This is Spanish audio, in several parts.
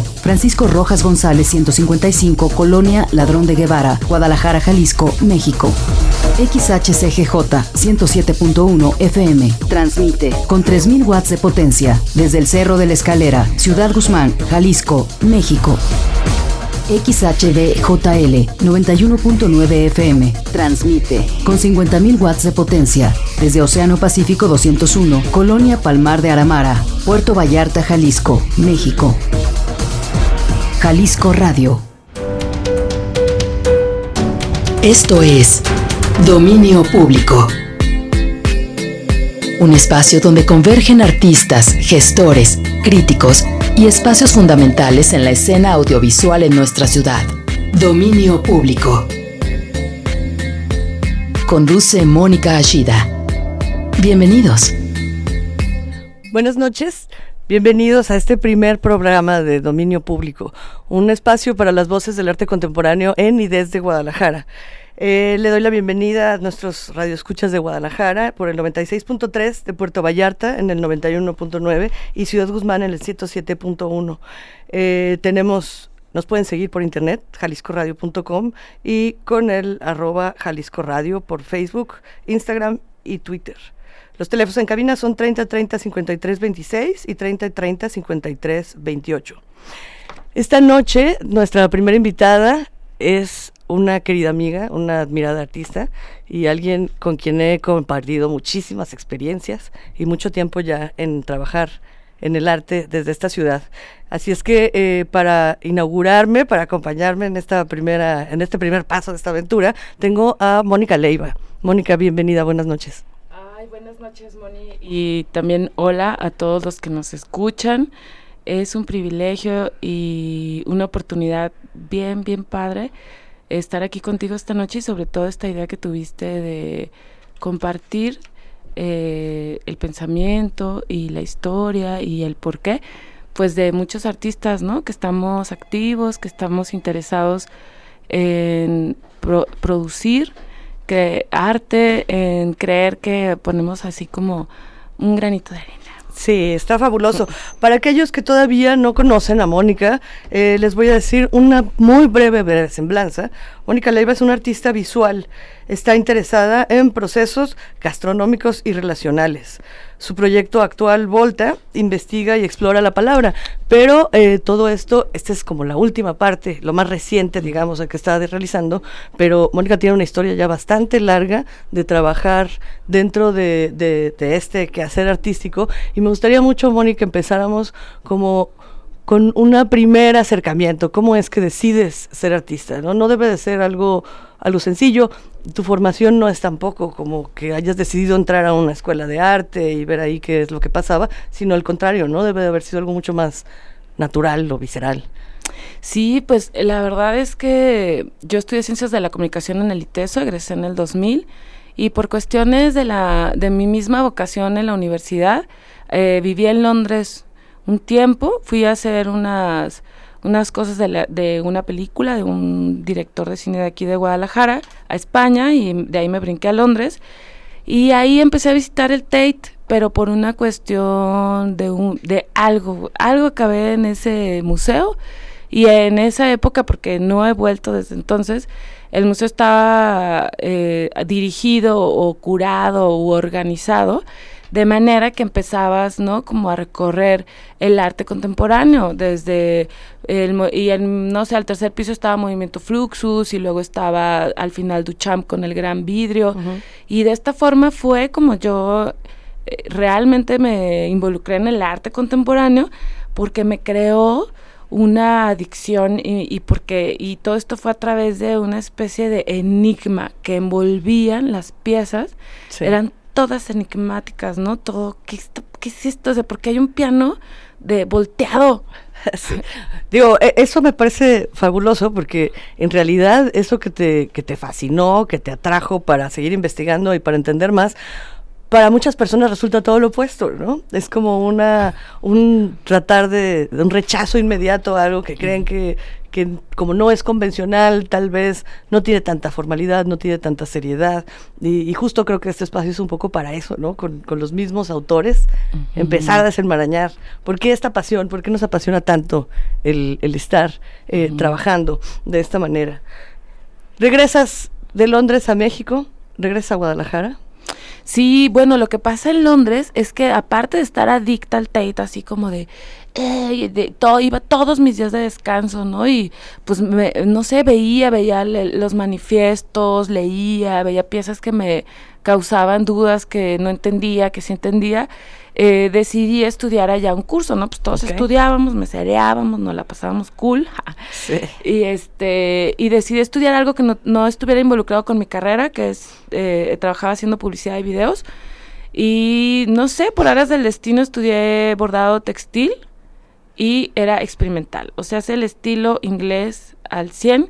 Francisco Rojas González 155, Colonia Ladrón de Guevara, Guadalajara, Jalisco, México. XHCGJ 107.1 FM. Transmite con 3000 watts de potencia desde el Cerro de la Escalera, Ciudad Guzmán, Jalisco, México. XHDJL 91.9 FM. Transmite con 50.000 watts de potencia desde Océano Pacífico 201, Colonia Palmar de Aramara, Puerto Vallarta, Jalisco, México. Jalisco Radio. Esto es Dominio Público. Un espacio donde convergen artistas, gestores, críticos y espacios fundamentales en la escena audiovisual en nuestra ciudad. Dominio Público. Conduce Mónica Ashida. Bienvenidos. Buenas noches. Bienvenidos a este primer programa de Dominio Público, un espacio para las voces del arte contemporáneo en y desde Guadalajara. Eh, le doy la bienvenida a nuestros radioescuchas de Guadalajara por el 96.3, de Puerto Vallarta en el 91.9 y Ciudad Guzmán en el 107.1. Eh, tenemos nos pueden seguir por internet, jaliscoradio.com y con el arroba Jalisco Radio por Facebook, Instagram y Twitter. Los teléfonos en cabina son 30 30 53 26 y 30 30 53 28. Esta noche nuestra primera invitada es una querida amiga, una admirada artista y alguien con quien he compartido muchísimas experiencias y mucho tiempo ya en trabajar en el arte desde esta ciudad. Así es que eh, para inaugurarme, para acompañarme en esta primera, en este primer paso de esta aventura, tengo a Mónica Leiva. Mónica, bienvenida, buenas noches. Buenas noches, Moni. Y también hola a todos los que nos escuchan. Es un privilegio y una oportunidad bien, bien padre estar aquí contigo esta noche y sobre todo esta idea que tuviste de compartir eh, el pensamiento y la historia y el porqué, pues de muchos artistas, ¿no? Que estamos activos, que estamos interesados en producir que arte, en creer que ponemos así como un granito de arena. Sí, está fabuloso. Para aquellos que todavía no conocen a Mónica, eh, les voy a decir una muy breve, semblanza. Mónica Leiva es una artista visual. Está interesada en procesos gastronómicos y relacionales. Su proyecto actual, Volta, investiga y explora la palabra. Pero eh, todo esto, esta es como la última parte, lo más reciente, digamos, que está realizando. Pero Mónica tiene una historia ya bastante larga de trabajar dentro de, de, este quehacer artístico. Y me gustaría mucho, Mónica, empezáramos como con un primer acercamiento. ¿Cómo es que decides ser artista? No, no debe de ser algo, algo sencillo. Tu formación no es tampoco como que hayas decidido entrar a una escuela de arte y ver ahí qué es lo que pasaba, sino al contrario, ¿no? Debe de haber sido algo mucho más natural o visceral. Sí, pues la verdad es que yo estudié Ciencias de la Comunicación en el ITESO, egresé en el 2000 y por cuestiones de, la, de mi misma vocación en la universidad, eh, viví en Londres un tiempo, fui a hacer unas, unas cosas de, de, una película de un director de cine de aquí de Guadalajara a España y de ahí me brinqué a Londres. Y ahí empecé a visitar el Tate pero por una cuestión de un de algo algo acabé en ese museo. Y en esa época porque no he vuelto desde entonces el museo estaba eh, dirigido o curado u organizado de manera que empezabas, ¿no? Como a recorrer el arte contemporáneo, desde el, y en, no sé, al tercer piso estaba Movimiento Fluxus y luego estaba al final Duchamp con el gran vidrio. Y de esta forma fue como yo eh, realmente me involucré en el arte contemporáneo porque me creó una adicción y, y, porque y todo esto fue a través de una especie de enigma que envolvían las piezas. Eran todas enigmáticas, ¿no? Todo, ¿qué, es esto? O sea, porque hay un piano de volteado. Digo, e, eso me parece fabuloso porque en realidad eso que te, que te fascinó, que te atrajo para seguir investigando y para entender más, para muchas personas resulta todo lo opuesto, ¿no? Es como una un tratar de, un rechazo inmediato a algo que creen que, que como no es convencional, tal vez no tiene tanta formalidad, no tiene tanta seriedad. Y, justo creo que este espacio es un poco para eso, ¿no? Con, los mismos autores, empezar a desenmarañar. ¿Por qué esta pasión? ¿Por qué nos apasiona tanto el, estar eh, trabajando de esta manera? ¿Regresas de Londres a México? ¿Regresas a Guadalajara? Sí, bueno, lo que pasa en Londres es que aparte de estar adicta al Tate, así como de, de todo, iba todos mis días de descanso, ¿no? Y pues, no sé, veía, veía los manifiestos, leía, veía piezas que me causaban dudas que no entendía, que sí entendía eh, decidí estudiar allá un curso, ¿no? Pues todos estudiábamos, me cereábamos, nos la pasábamos cool. sí. Y este, y decidí estudiar algo que no, no estuviera involucrado con mi carrera, que es, eh, trabajaba haciendo publicidad de videos. Y no sé, por áreas del destino estudié bordado textil y era experimental. O sea, es el estilo inglés al 100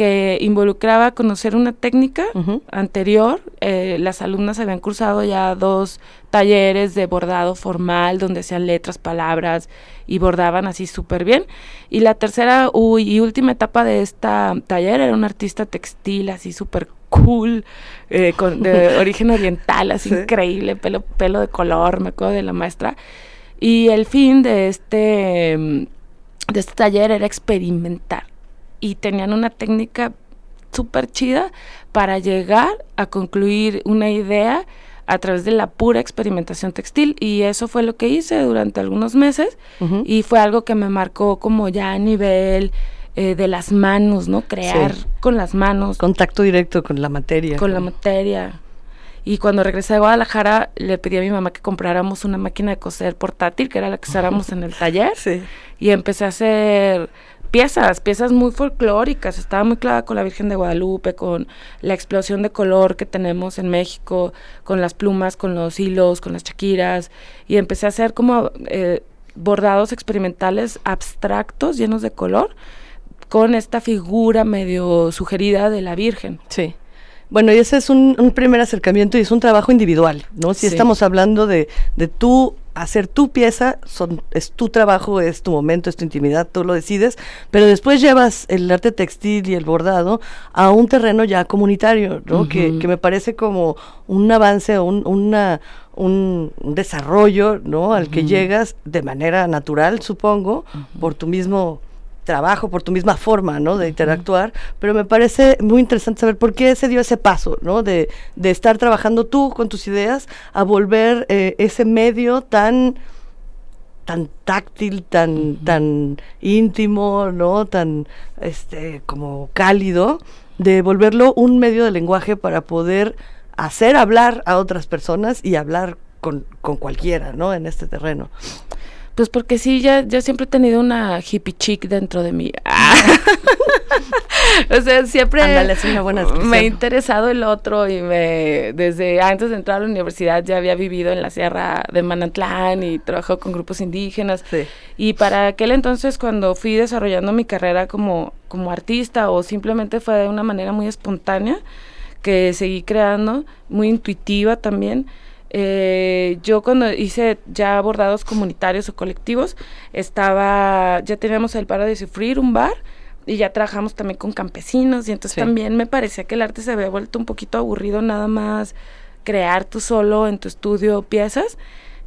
que involucraba conocer una técnica anterior. Eh, las alumnas habían cursado ya dos talleres de bordado formal donde hacían letras, palabras y bordaban así súper bien. Y la tercera y última etapa de esta taller era un artista textil así súper cool, eh, con, de origen oriental, así increíble, pelo, pelo de color, me acuerdo de la maestra. Y el fin de este, de este taller era experimentar y tenían una técnica súper chida para llegar a concluir una idea a través de la pura experimentación textil y eso fue lo que hice durante algunos meses y fue algo que me marcó como ya a nivel eh, de las manos, ¿no? Crear con las manos. Contacto directo con la materia. Con la materia. Y cuando regresé a Guadalajara, le pedí a mi mamá que compráramos una máquina de coser portátil, que era la que usáramos en el taller. Sí. Y empecé a hacer piezas, piezas muy folclóricas. Estaba muy clara con la Virgen de Guadalupe, con la explosión de color que tenemos en México, con las plumas, con los hilos, con las chaquiras. Y empecé a hacer como eh, bordados experimentales abstractos, llenos de color, con esta figura medio sugerida de la Virgen. Sí. Bueno, y ese es un, primer acercamiento y es un trabajo individual, ¿no? Si estamos hablando de, de tú hacer tu pieza, son, es tu trabajo, es tu momento, es tu intimidad, tú lo decides, pero después llevas el arte textil y el bordado a un terreno ya comunitario, ¿no? que, que, me parece como un avance, un, una, un, desarrollo, ¿no? Al que llegas de manera natural, supongo, por tu mismo trabajo, por tu misma forma, ¿no? De interactuar, pero me parece muy interesante saber por qué se dio ese paso, ¿no? De, de estar trabajando tú con tus ideas a volver eh, ese medio tan tan táctil, tan, tan íntimo, ¿no? Tan, este, como cálido, de volverlo un medio de lenguaje para poder hacer hablar a otras personas y hablar con, con cualquiera, ¿no? En este terreno. Pues porque sí, ya, ya siempre he tenido una hippie chic dentro de mí. o sea, siempre me ha interesado el otro y me desde antes de entrar a la universidad ya había vivido en la sierra de Manatlán y trabajado con grupos indígenas. Y para aquel entonces cuando fui desarrollando mi carrera como, como artista o simplemente fue de una manera muy espontánea que seguí creando, muy intuitiva también, eh, yo cuando hice ya bordados comunitarios o colectivos, estaba, ya teníamos el paro de sufrir, un bar, y ya trabajamos también con campesinos, y entonces también me parecía que el arte se había vuelto un poquito aburrido nada más crear tú solo en tu estudio piezas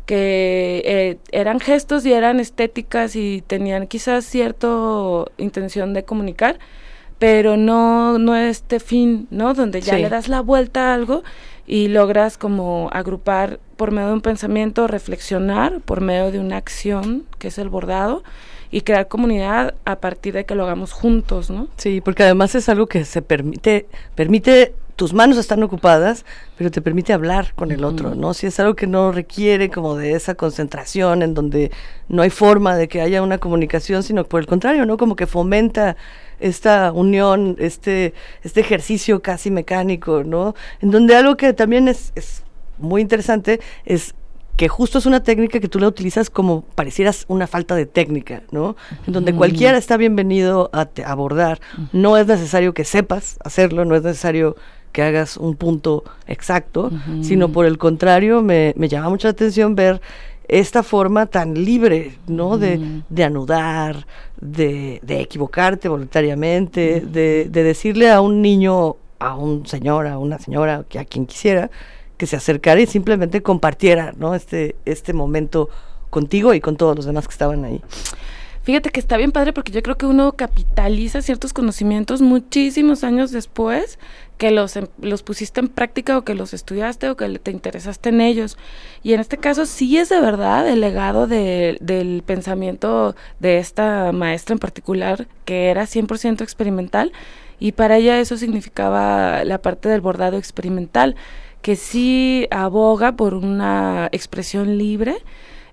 que eh, eran gestos y eran estéticas y tenían quizás cierta intención de comunicar, pero no, no este fin, ¿no? Donde ya le das la vuelta a algo y logras como agrupar por medio de un pensamiento, reflexionar por medio de una acción, que es el bordado, y crear comunidad a partir de que lo hagamos juntos, ¿no? Sí, porque además es algo que se permite, permite tus manos están ocupadas, pero te permite hablar con el otro, ¿no? Si es algo que no requiere como de esa concentración en donde no hay forma de que haya una comunicación, sino por el contrario, ¿no? Como que fomenta esta unión, este, este ejercicio casi mecánico, ¿no? En donde algo que también es, es muy interesante es que justo es una técnica que tú la utilizas como parecieras una falta de técnica, ¿no? En donde cualquiera está bienvenido a abordar. No es necesario que sepas hacerlo, no es necesario que hagas un punto exacto, sino por el contrario, me, me llama mucha atención ver esta forma tan libre, ¿no? de, de, anudar, de, de equivocarte voluntariamente, de, de, decirle a un niño, a un señor, a una señora, que a quien quisiera, que se acercara y simplemente compartiera, ¿no? Este, este momento contigo y con todos los demás que estaban ahí. Fíjate que está bien padre porque yo creo que uno capitaliza ciertos conocimientos muchísimos años después que los, em, los pusiste en práctica o que los estudiaste o que te interesaste en ellos. Y en este caso sí es de verdad el legado de, del pensamiento de esta maestra en particular que era 100% experimental y para ella eso significaba la parte del bordado experimental que sí aboga por una expresión libre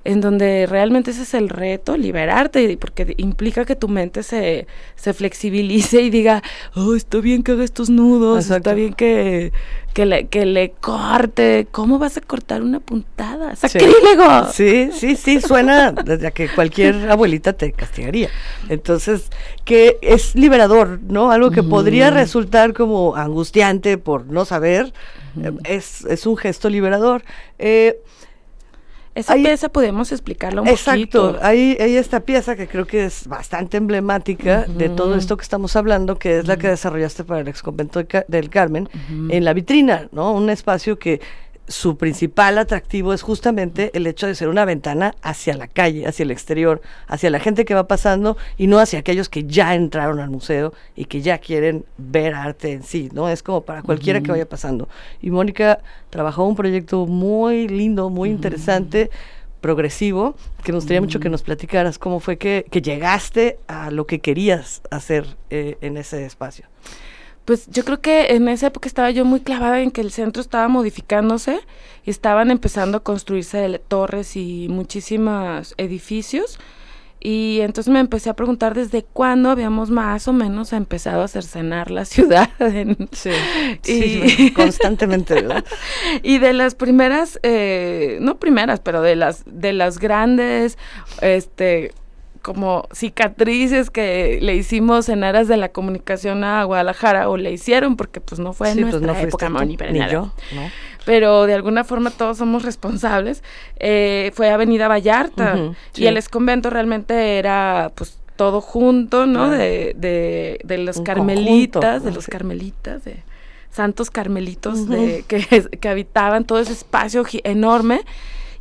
en donde realmente ese es el reto, liberarte, porque implica que tu mente se, se flexibilice y diga, oh, está bien que haga estos nudos, está bien que, que, le, que le corte, ¿cómo vas a cortar una puntada? ¡Sacrílego! Sí, sí, sí, suena desde que cualquier abuelita te castigaría. Entonces, que es liberador, ¿no? Algo que podría resultar como angustiante por no saber, eh, es, es un gesto liberador. Eh, esa pieza podemos explicarlo un exacto, hay, hay esta pieza que creo que es bastante emblemática de todo esto que estamos hablando, que es la que desarrollaste para el ex convento del Carmen, en la vitrina, ¿no? Un espacio que su principal atractivo es justamente el hecho de ser una ventana hacia la calle, hacia el exterior, hacia la gente que va pasando y no hacia aquellos que ya entraron al museo y que ya quieren ver arte en sí, ¿no? Es como para cualquiera que vaya pasando. Y Mónica trabajó un proyecto muy lindo, muy interesante progresivo, que nos gustaría mucho que nos platicaras cómo fue que, llegaste a lo que querías hacer eh, en ese espacio pues yo creo que en esa época estaba yo muy clavada en que el centro estaba modificándose y estaban empezando a construirse torres y muchísimos edificios. Y entonces me empecé a preguntar desde cuándo habíamos más o menos empezado a cercenar la ciudad. sí, sí, constantemente, ¿verdad? y de las primeras, eh, no primeras, pero de las, de las grandes, este, como cicatrices que le hicimos en aras de la comunicación a Guadalajara o le hicieron porque pues no fue en pues, nuestra época ni, yo, pero de alguna forma todos somos responsables. Eh, fue Avenida Vallarta y el exconvento realmente era pues todo junto no de, de, de, los carmelitas de los carmelitas de santos carmelitos de, que, que habitaban todo ese espacio enorme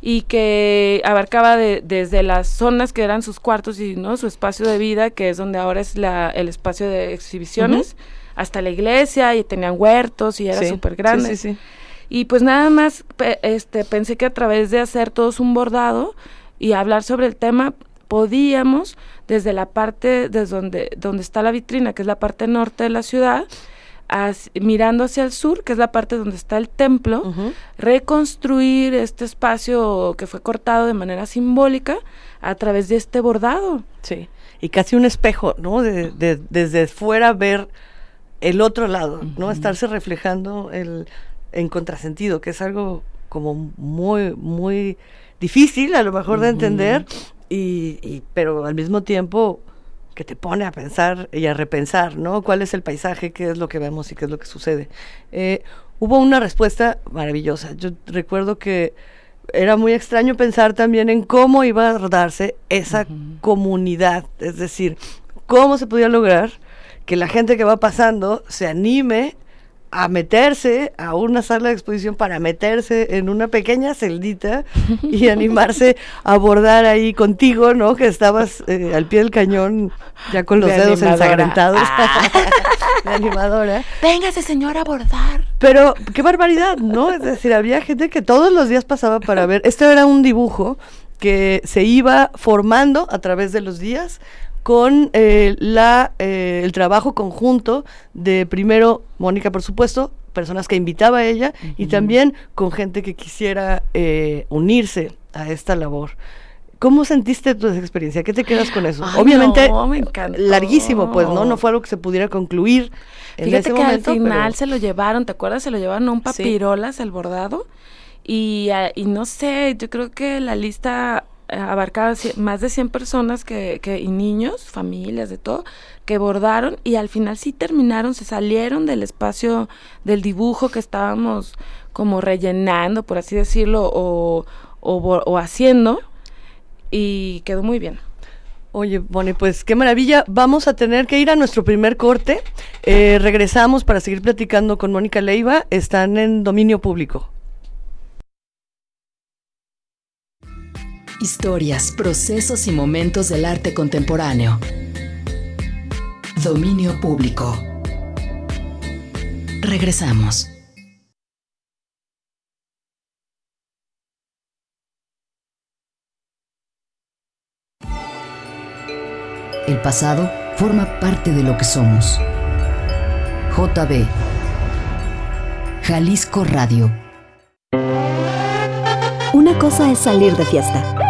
y que abarcaba de, desde las zonas que eran sus cuartos y no su espacio de vida, que es donde ahora es la, el espacio de exhibiciones, hasta la iglesia y tenían huertos y era súper grande. y pues nada más este, pensé que a través de hacer todos un bordado y hablar sobre el tema, podíamos desde la parte desde donde, donde está la vitrina, que es la parte norte de la ciudad, mirando hacia el sur, que es la parte donde está el templo, reconstruir este espacio que fue cortado de manera simbólica a través de este bordado. Sí, y casi un espejo, ¿no? De, desde fuera ver el otro lado, ¿no? Estarse reflejando el, en contrasentido, que es algo como muy, muy difícil a lo mejor de entender, y, y, pero al mismo tiempo que te pone a pensar y a repensar, ¿no? ¿Cuál es el paisaje? ¿Qué es lo que vemos y qué es lo que sucede? Eh, hubo una respuesta maravillosa. Yo recuerdo que era muy extraño pensar también en cómo iba a darse esa comunidad, es decir, cómo se podía lograr que la gente que va pasando se anime a meterse a una sala de exposición para meterse en una pequeña celdita y animarse a abordar ahí contigo, ¿no? Que estabas eh, al pie del cañón ya con los dedos ensangrentados ah. de animadora. Véngase, señor, a abordar. Pero qué barbaridad, ¿no? Es decir, había gente que todos los días pasaba para ver. Este era un dibujo que se iba formando a través de los días con eh, la, eh, el trabajo conjunto de primero Mónica, por supuesto, personas que invitaba a ella y también con gente que quisiera eh, unirse a esta labor. ¿Cómo sentiste tu experiencia? ¿Qué te quedas con eso? Obviamente, larguísimo, pues, ¿no? No fue algo que se pudiera concluir en Fíjate que al final se lo llevaron, ¿te acuerdas? Se lo llevaron a un papirolas, el bordado. Y, y no sé, yo creo que la lista abarcaba más de 100 personas que, que, y niños, familias, de todo, que bordaron y al final sí terminaron, se salieron del espacio del dibujo que estábamos como rellenando, por así decirlo, o, haciendo y quedó muy bien. Oye, Bonnie, pues qué maravilla. Vamos a tener que ir a nuestro primer corte. Eh, regresamos para seguir platicando con Mónica Leiva. Están en dominio público. Historias, procesos y momentos del arte contemporáneo. Dominio público. Regresamos. El pasado forma parte de lo que somos. JB. Jalisco Radio. Una cosa es salir de fiesta.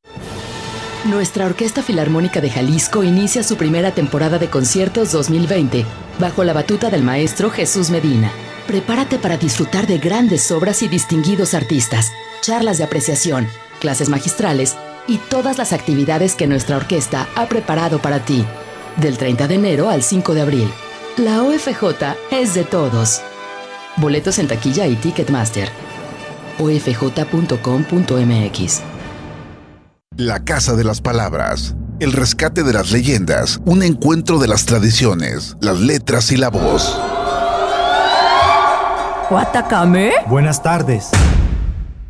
Nuestra Orquesta Filarmónica de Jalisco inicia su primera temporada de conciertos 2020 bajo la batuta del maestro Jesús Medina. Prepárate para disfrutar de grandes obras y distinguidos artistas, charlas de apreciación, clases magistrales y todas las actividades que nuestra orquesta ha preparado para ti. Del 30 de enero al 5 de abril. La OFJ es de todos. Boletos en taquilla y Ticketmaster. ofj.com.mx. La Casa de las Palabras. El rescate de las leyendas. Un encuentro de las tradiciones, las letras y la voz. ¿Guatacame? Buenas tardes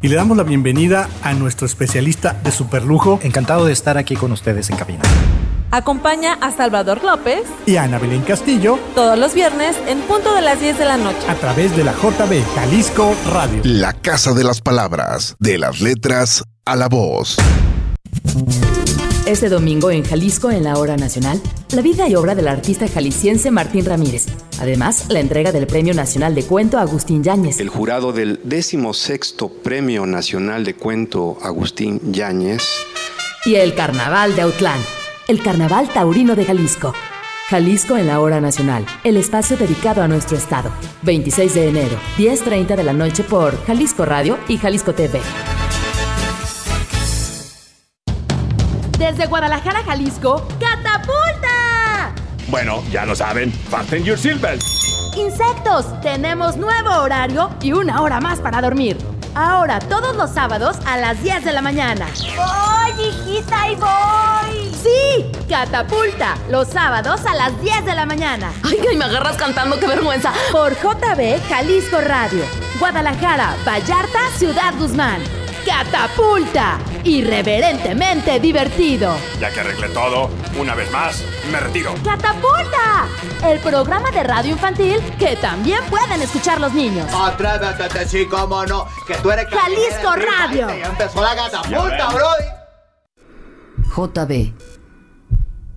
y le damos la bienvenida a nuestro especialista de superlujo. Encantado de estar aquí con ustedes en cabina. Acompaña a Salvador López y a Ana Belén Castillo todos los viernes en punto de las 10 de la noche a través de la JB Jalisco Radio. La Casa de las Palabras, de las letras a la voz. Este domingo en Jalisco, en la Hora Nacional, la vida y obra del artista jalisciense Martín Ramírez. Además, la entrega del Premio Nacional de Cuento Agustín Yáñez. El jurado del 16 Premio Nacional de Cuento Agustín Yáñez. Y el Carnaval de Autlán, el Carnaval Taurino de Jalisco. Jalisco en la Hora Nacional, el espacio dedicado a nuestro estado. 26 de enero, 10.30 de la noche por Jalisco Radio y Jalisco TV. Desde Guadalajara, Jalisco, ¡Catapulta! Bueno, ya lo saben, fasten your seatbelt. Insectos, tenemos nuevo horario y una hora más para dormir. Ahora, todos los sábados a las 10 de la mañana. ¡Voy, hijita, y voy! ¡Sí! Catapulta, los sábados a las 10 de la mañana. ¡Ay, ay me agarras cantando, qué vergüenza! Por JB Jalisco Radio, Guadalajara, Vallarta, Ciudad Guzmán. Catapulta, irreverentemente divertido. Ya que arreglé todo, una vez más, me retiro. Catapulta, el programa de radio infantil que también pueden escuchar los niños. Atrévete, sí, cómo no, que tú eres Jalisco Radio. Ya empezó la catapulta, bro. JB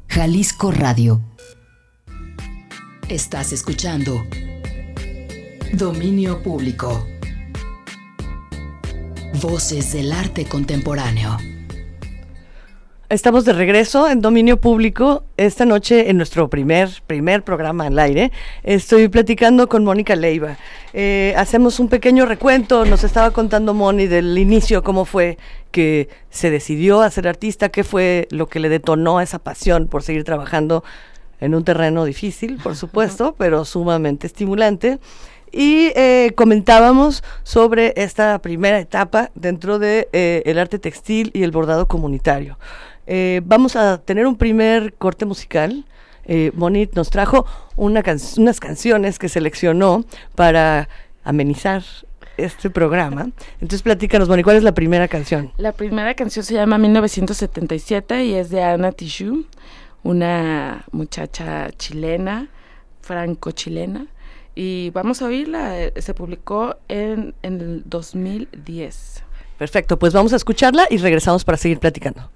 Jalisco Radio. Estás escuchando Dominio Público. Voces del arte contemporáneo. Estamos de regreso en dominio público esta noche en nuestro primer primer programa al aire. Estoy platicando con Mónica Leiva. Eh, hacemos un pequeño recuento. Nos estaba contando Moni del inicio cómo fue que se decidió a ser artista, qué fue lo que le detonó esa pasión por seguir trabajando en un terreno difícil, por supuesto, pero sumamente estimulante y eh, comentábamos sobre esta primera etapa dentro de eh, el arte textil y el bordado comunitario. Eh, vamos a tener un primer corte musical. Monit nos trajo una unas canciones que seleccionó para amenizar este programa. Entonces platícanos, Moni, ¿cuál es la primera canción? La primera canción se llama 1977 y es de Ana Tijoux, una muchacha chilena, franco-chilena, y vamos a oírla, eh, se publicó en, en el 2010. Perfecto, pues vamos a escucharla y regresamos para seguir platicando.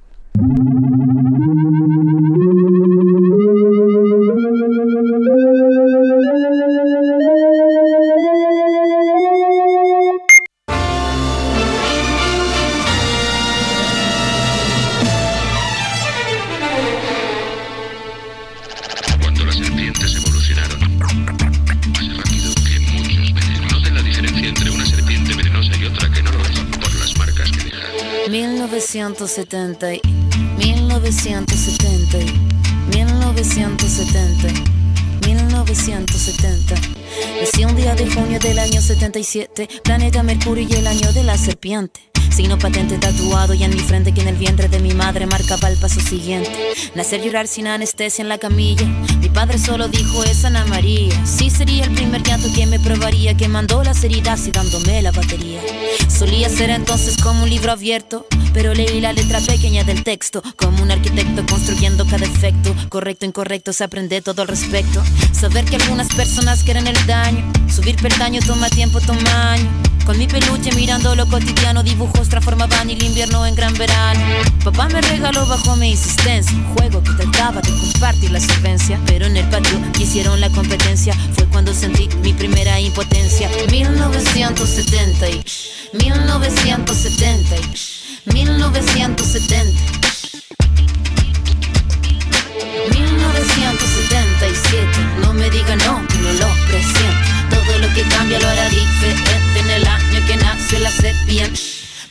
1970, 1970, 1970, 1970. Nací un día de junio del año 77, planeta Mercurio y el año de la serpiente. Signo patente tatuado y en mi frente que en el vientre de mi madre marcaba el paso siguiente. Nacer llorar sin anestesia en la camilla. Mi padre solo dijo es Ana María. Sí sería el primer llanto que me probaría, que mandó las heridas y dándome la batería. Solía ser entonces como un libro abierto, pero leí la letra pequeña del texto, como un arquitecto construyendo cada efecto. Correcto, incorrecto, se aprende todo al respecto. Saber que algunas personas quieren el daño, subir peldaño toma tiempo, toma año. Con mi peluche mirando lo cotidiano, dibujos transformaban el invierno en gran verano. Papá me regaló bajo mi insistencia un juego que trataba de compartir la solvencia. Pero en el patio hicieron la competencia, fue cuando sentí mi primera impotencia. 1970 y 1970 y 1970. 1977, no me diga no, no lo presiento. Todo lo que cambia lo hará diferente en el año que nació la serpiente.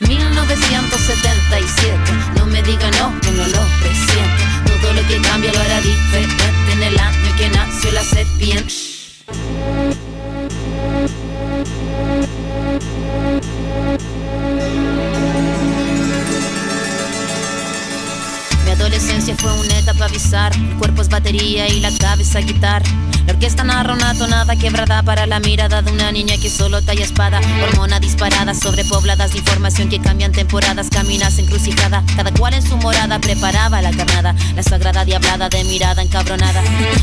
1977, no me diga no, que no lo presiento. Todo lo que cambia lo hará diferente en el año que nació la serpiente. Adolescencia fue una etapa bizarra. El cuerpo es batería y la cabeza guitarra. La orquesta narra una tonada quebrada para la mirada de una niña que solo talla espada. Hormona disparada, sobrepobladas de información que cambian temporadas, caminas encrucijada. Cada cual en su morada preparaba la carnada. La sagrada diablada de mirada encabronada.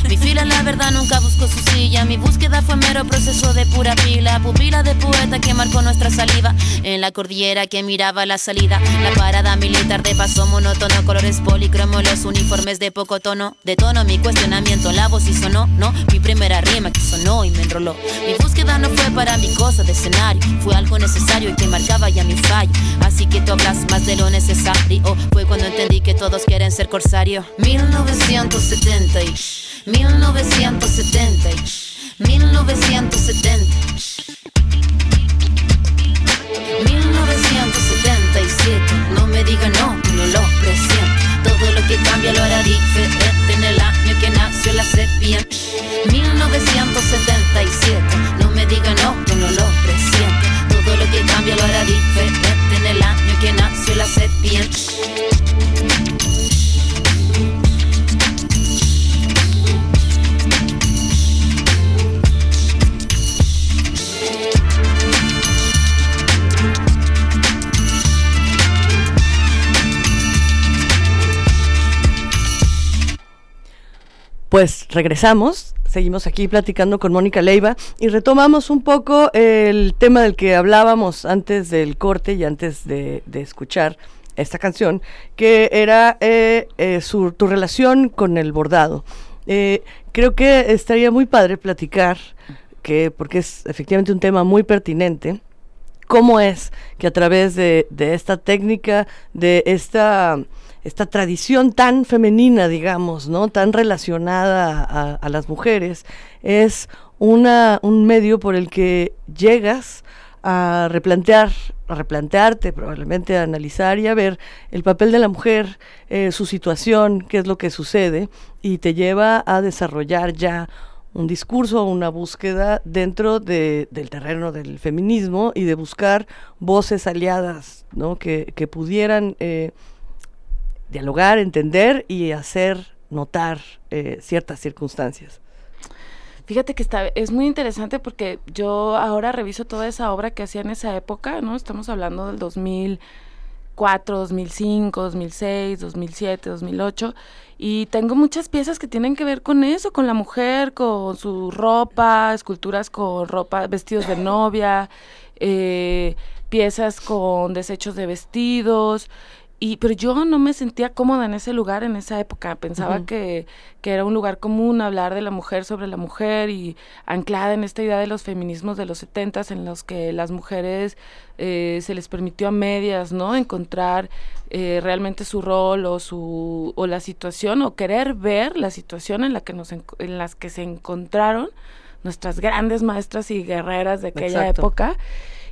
Mi fila, la verdad, nunca buscó su silla. Mi búsqueda fue mero proceso de pura pila. Pupila de poeta que marcó nuestra saliva. En la cordillera que miraba la salida. La parada militar de paso monótono, colores policromo, los uniformes de poco tono. De tono mi cuestionamiento, la voz y sonó, no. Mi primera rima que sonó y me enroló. Mi búsqueda no fue para mi cosa de escenario, fue algo necesario y que marcaba ya mi fallo. Así que tú hablas más de lo necesario. Fue cuando entendí que todos quieren ser corsario. 1970 y 1970 y 1970. 1977, no me diga no, no lo presiento. Todo lo que cambia lo hará diferente que nació la serpiente. 1977, no me diga no, que no lo presiento. Todo lo que cambia lo hará diferente en el año que nació la serpiente. Pues regresamos, seguimos aquí platicando con Mónica Leiva y retomamos un poco el tema del que hablábamos antes del corte y antes de, escuchar esta canción, que era eh, eh, su, tu relación con el bordado. Eh, creo que estaría muy padre platicar, que, porque es efectivamente un tema muy pertinente, cómo es que a través de esta técnica, de esta esta tradición tan femenina, digamos, ¿no? Tan relacionada a, las mujeres, es una, un medio por el que llegas a replantear, a replantearte, probablemente a analizar y a ver el papel de la mujer, eh, su situación, qué es lo que sucede, y te lleva a desarrollar ya un discurso, una búsqueda dentro de, del terreno del feminismo y de buscar voces aliadas, ¿no? Que, que pudieran eh, dialogar, entender y hacer notar eh, ciertas circunstancias. Fíjate que está, es muy interesante porque yo ahora reviso toda esa obra que hacía en esa época, ¿no? Estamos hablando del 2004, 2005, 2006, 2007, 2008 y tengo muchas piezas que tienen que ver con eso, con la mujer, con su ropa, esculturas con ropa, vestidos de novia, eh, piezas con desechos de vestidos y pero yo no me sentía cómoda en ese lugar en esa época. Pensaba que, que era un lugar común hablar de la mujer sobre la mujer y anclada en esta idea de los feminismos de los setentas en los que las mujeres eh, se les permitió a medias no encontrar eh, realmente su rol o su o la situación o querer ver la situación en la que nos enco- en las que se encontraron nuestras grandes maestras y guerreras de aquella Exacto. época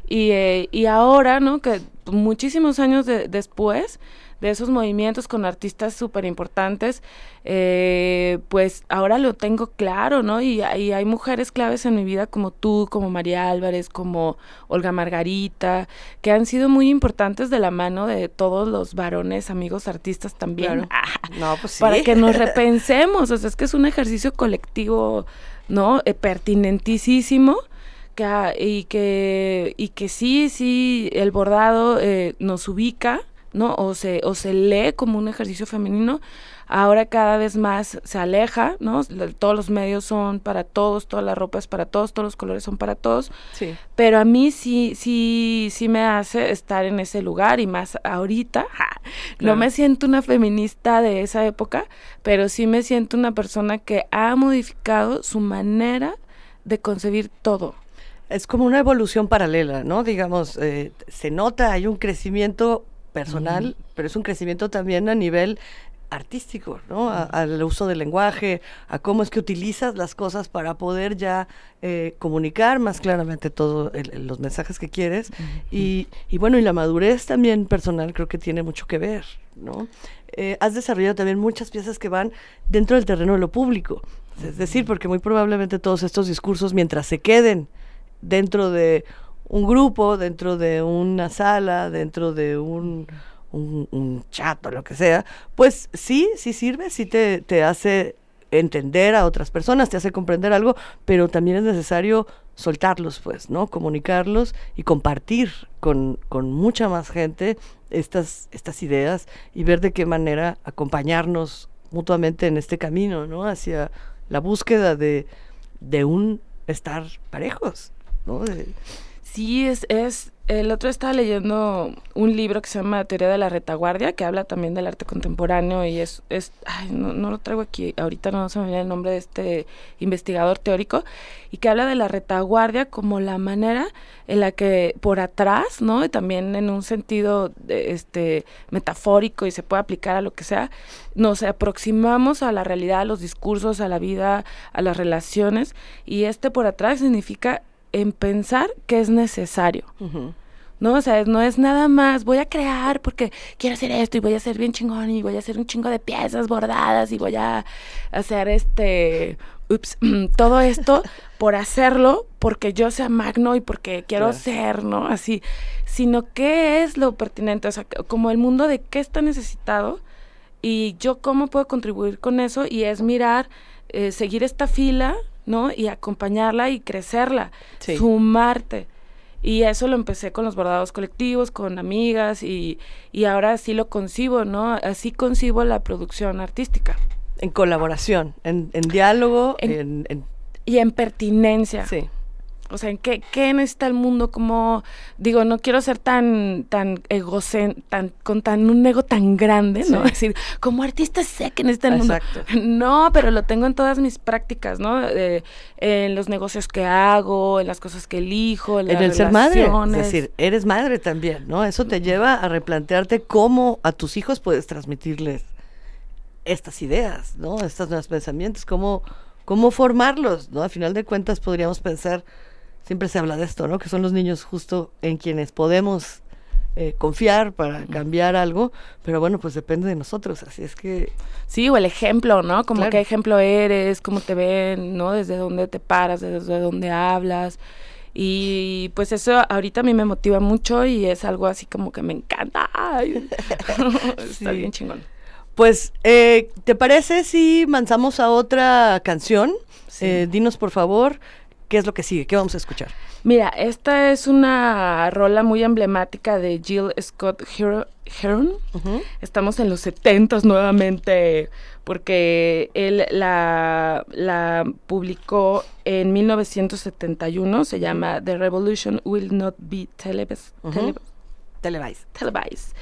y, eh, y ahora, ¿no? Que muchísimos años después de esos movimientos con artistas súper importantes, eh, pues ahora lo tengo claro, ¿no? Y, hay mujeres claves en mi vida como tú, como María Álvarez, como Olga Margarita, que han sido muy importantes de la mano de todos los varones, amigos artistas también. no, pues sí. Para que nos repensemos, o sea, es que es un ejercicio colectivo, ¿no? Eh, pertinentísimo. Que, y que y que sí sí el bordado eh, nos ubica ¿no? O se, o se lee como un ejercicio femenino, ahora cada vez más se aleja, ¿no? Todos los medios son para todos, toda la ropa es para todos, todos los colores son para todos. Sí. Pero a mí sí, sí, sí me hace estar en ese lugar y más ahorita. No me siento una feminista de esa época, pero sí me siento una persona que ha modificado su manera de concebir todo. Es como una evolución paralela, ¿no? Digamos, eh, se nota, hay un crecimiento personal, pero es un crecimiento también a nivel artístico, ¿no? al uso del lenguaje, a cómo es que utilizas las cosas para poder ya eh, comunicar más claramente todos los mensajes que quieres. y, y, bueno, y la madurez también personal creo que tiene mucho que ver, ¿no? Eh, has desarrollado también muchas piezas que van dentro del terreno de lo público. Es decir, porque muy probablemente todos estos discursos, mientras se queden dentro de un grupo, dentro de una sala, dentro de un, un, chat o lo que sea, pues sí, sí sirve, sí te, te hace entender a otras personas, te hace comprender algo, pero también es necesario soltarlos, pues, ¿no? Comunicarlos y compartir con, con, mucha más gente estas, estas ideas y ver de qué manera acompañarnos mutuamente en este camino, ¿no? Hacia la búsqueda de, de un estar parejos, ¿no? Sí, es, es, el otro estaba leyendo un libro que se llama Teoría de la Retaguardia, que habla también del arte contemporáneo y es, es ay, no, no, lo traigo aquí, ahorita no se me viene el nombre de este investigador teórico, y que habla de la retaguardia como la manera en la que por atrás, ¿no? Y también en un sentido este metafórico y se puede aplicar a lo que sea, nos aproximamos a la realidad, a los discursos, a la vida, a las relaciones, y este por atrás significa en pensar que es necesario. ¿no? O sea, no es nada más, voy a crear porque quiero hacer esto y voy a hacer bien chingón y voy a hacer un chingo de piezas bordadas y voy a hacer este, ups, todo esto por hacerlo porque yo sea magno y porque quiero ser, ¿no? Así, sino qué es lo pertinente, o sea, como el mundo de qué está necesitado y yo cómo puedo contribuir con eso y es mirar, eh, seguir esta fila ¿no? Y acompañarla y crecerla, sumarte. Y eso lo empecé con los bordados colectivos, con amigas y, y ahora sí lo concibo, ¿no? Así concibo la producción artística. En colaboración, en, en diálogo, en, Y en pertinencia. Sí. O sea, ¿qué, qué necesita el mundo? Como, digo, no quiero ser tan, tan egocéntrico, tan, con tan, un ego tan grande, ¿no? Es decir, como artista sé que necesita el mundo. No, pero lo tengo en todas mis prácticas, ¿no? en los negocios que hago, en las cosas que elijo, en, el ser madre. Es decir, eres madre también, ¿no? Eso te lleva a replantearte cómo a tus hijos puedes transmitirles estas ideas, ¿no? Estos nuevos pensamientos, cómo, cómo formarlos, ¿no? A final de cuentas podríamos pensar siempre se habla de esto, ¿no? Que son los niños justo en quienes podemos eh, confiar para cambiar algo, pero bueno, pues depende de nosotros, así es que... Sí, o el ejemplo, ¿no? Como qué ejemplo eres, cómo te ven, ¿no? Desde dónde te paras, desde dónde hablas. Y pues eso ahorita a mí me motiva mucho y es algo así como que me encanta. Está bien chingón. Pues, eh, ¿te parece si manzamos a otra canción? Eh, dinos por favor ¿Qué es lo que sigue? ¿Qué vamos a escuchar? Mira, esta es una rola muy emblemática de Jill Scott Heron. Estamos en los 70 nuevamente porque él la, la publicó en 1971. Se llama The Revolution Will Not Be televised. televised.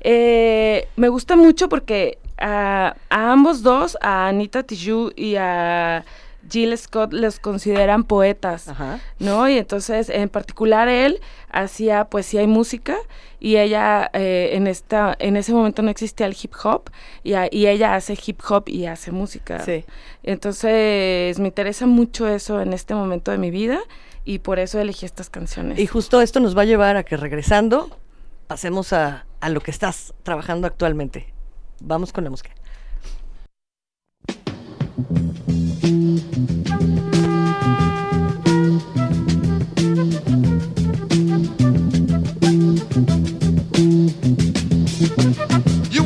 Eh, me gusta mucho porque a, a ambos dos, a Anita Tijoux y a Jill Scott los consideran poetas, ¿no? Y entonces, en particular él hacía poesía y música y ella eh, en esta en ese momento no existía el hip hop y, y, ella hace hip hop y hace música. Sí. Entonces, me interesa mucho eso en este momento de mi vida y por eso elegí estas canciones. Y justo esto nos va a llevar a que regresando pasemos a, a lo que estás trabajando actualmente. Vamos con la música.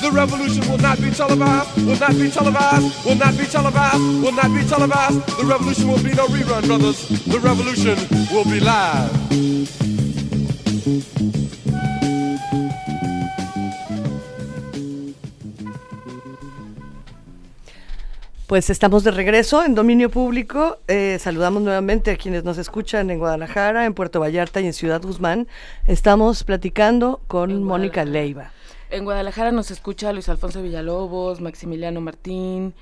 The revolution will not be televised, will not be televised, will not be televised, will not be televised. The revolution will be no rerun, brothers. The revolution will be live. Pues estamos de regreso en dominio público. Eh, saludamos nuevamente a quienes nos escuchan en Guadalajara, en Puerto Vallarta y en Ciudad Guzmán. Estamos platicando con Mónica Leiva. En Guadalajara nos escucha Luis Alfonso Villalobos, Maximiliano Martín.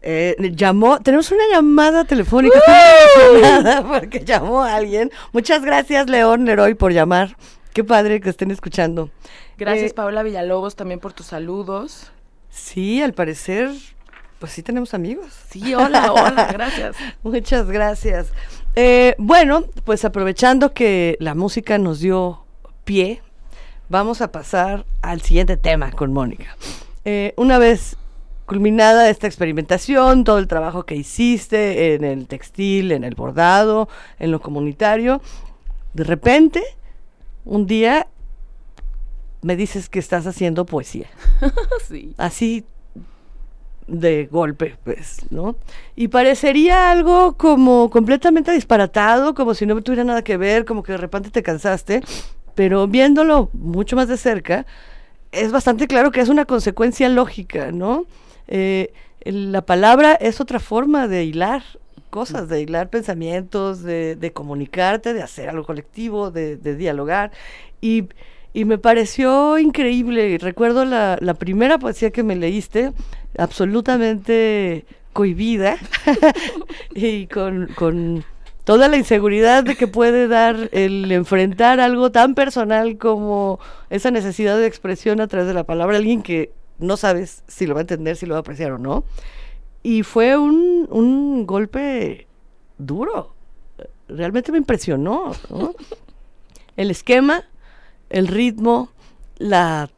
Eh, llamó, tenemos una llamada telefónica porque llamó a alguien. Muchas gracias, León Leroy, por llamar. Qué padre que estén escuchando. Gracias, Eh, Paola Villalobos, también por tus saludos. Sí, al parecer, pues sí tenemos amigos. Sí, hola, hola, gracias. Muchas gracias. Eh, bueno, pues aprovechando que la música nos dio pie, vamos a pasar al siguiente tema con Mónica. Eh, una vez culminada esta experimentación, todo el trabajo que hiciste en el textil, en el bordado, en lo comunitario, de repente, un día me dices que estás haciendo poesía. sí. Así de golpe, pues, ¿no? Y parecería algo como completamente disparatado, como si no tuviera nada que ver, como que de repente te cansaste, pero viéndolo mucho más de cerca, es bastante claro que es una consecuencia lógica, ¿no? Eh, la palabra es otra forma de hilar cosas, de hilar pensamientos, de, comunicarte, de hacer algo colectivo, de, dialogar. Y, me pareció increíble. Recuerdo la, primera poesía que me leíste, absolutamente cohibida y con toda la inseguridad de que puede dar el enfrentar algo tan personal como esa necesidad de expresión a través de la palabra, alguien que no sabes si lo va a entender, si lo va a apreciar o no. Y fue un, golpe duro, realmente me impresionó. el esquema, el ritmo, la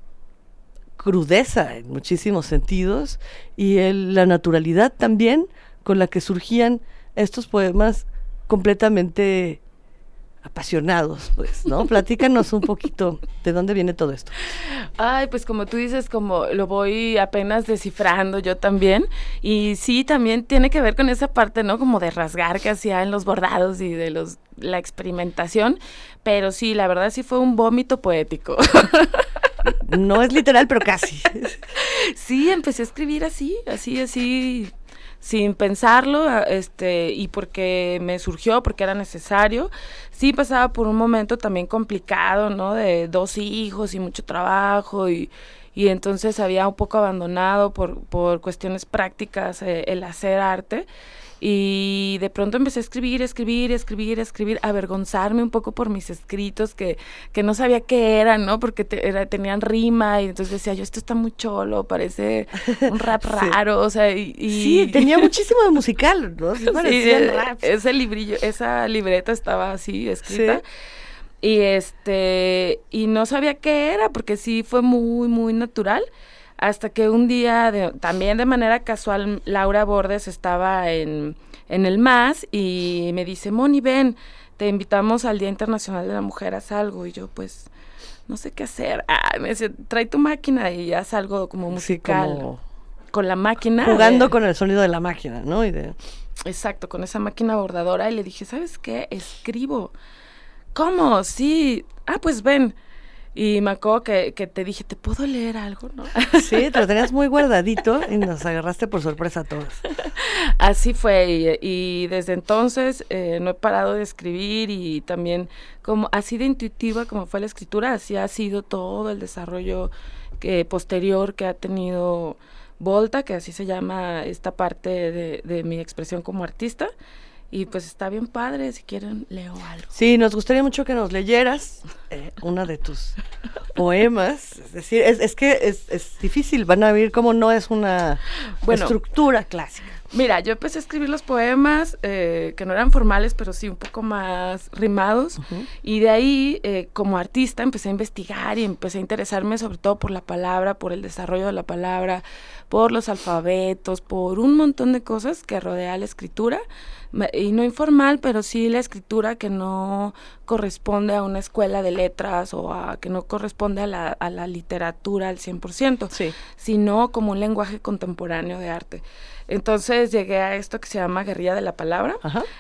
crudeza en muchísimos sentidos y la naturalidad también con la que surgían estos poemas completamente apasionados, pues, ¿no? Platícanos un poquito de dónde viene todo esto. Ay, pues como tú dices, como lo voy apenas descifrando yo también, y sí, también tiene que ver con esa parte, ¿no? Como de rasgar que hacía en los bordados y de los la experimentación, pero sí, la verdad sí fue un vómito poético. No es literal, pero casi. Sí, empecé a escribir así, así, así, sin pensarlo, este, y porque me surgió, porque era necesario. Sí pasaba por un momento también complicado, ¿no? De dos hijos y mucho trabajo y, y entonces había un poco abandonado por, por cuestiones prácticas eh, el hacer arte y de pronto empecé a escribir, escribir, escribir, escribir, avergonzarme un poco por mis escritos que, que no sabía qué eran, ¿no? Porque tenían rima y entonces decía yo, esto está muy cholo, parece un rap raro, o sea, y, Sí, tenía muchísimo de musical, ¿no? Sí, Ese librillo, esa libreta estaba así escrita. Y este, y no sabía qué era, porque sí fue muy, muy natural hasta que un día, también de manera casual, Laura Bordes estaba en, en el MAS y me dice, Moni, ven, te invitamos al Día Internacional de la Mujer, haz algo. Y yo, pues, no sé qué hacer. Ah, me dice, trae tu máquina y haz algo como musical. Con la máquina. Jugando con el sonido de la máquina, ¿no? Y de... Exacto, con esa máquina bordadora. Y le dije, ¿sabes qué? Escribo. ¿Cómo? Sí. Ah, pues ven. Y me acuerdo que, que, te dije, ¿te puedo leer algo? ¿no? Sí, te lo tenías muy guardadito y nos agarraste por sorpresa a todos. Así fue, y, desde entonces eh, no he parado de escribir y también como así de intuitiva como fue la escritura, así ha sido todo el desarrollo que, posterior que ha tenido Volta, que así se llama esta parte de, de mi expresión como artista. Y pues está bien padre, si quieren leo algo. Sí, nos gustaría mucho que nos leyeras eh, una de tus poemas. Es decir, es, es que es, es, difícil, van a ver cómo no es una estructura clásica. Mira, yo empecé a escribir los poemas eh, que no eran formales, pero sí un poco más rimados. Y de ahí, eh, como artista, empecé a investigar y empecé a interesarme sobre todo por la palabra, por el desarrollo de la palabra, por los alfabetos, por un montón de cosas que rodea la escritura y no informal, pero sí la escritura que no corresponde a una escuela de letras o a que no corresponde a la, a la literatura al 100%, sí. sino como un lenguaje contemporáneo de arte. Entonces llegué a esto que se llama guerrilla de la palabra,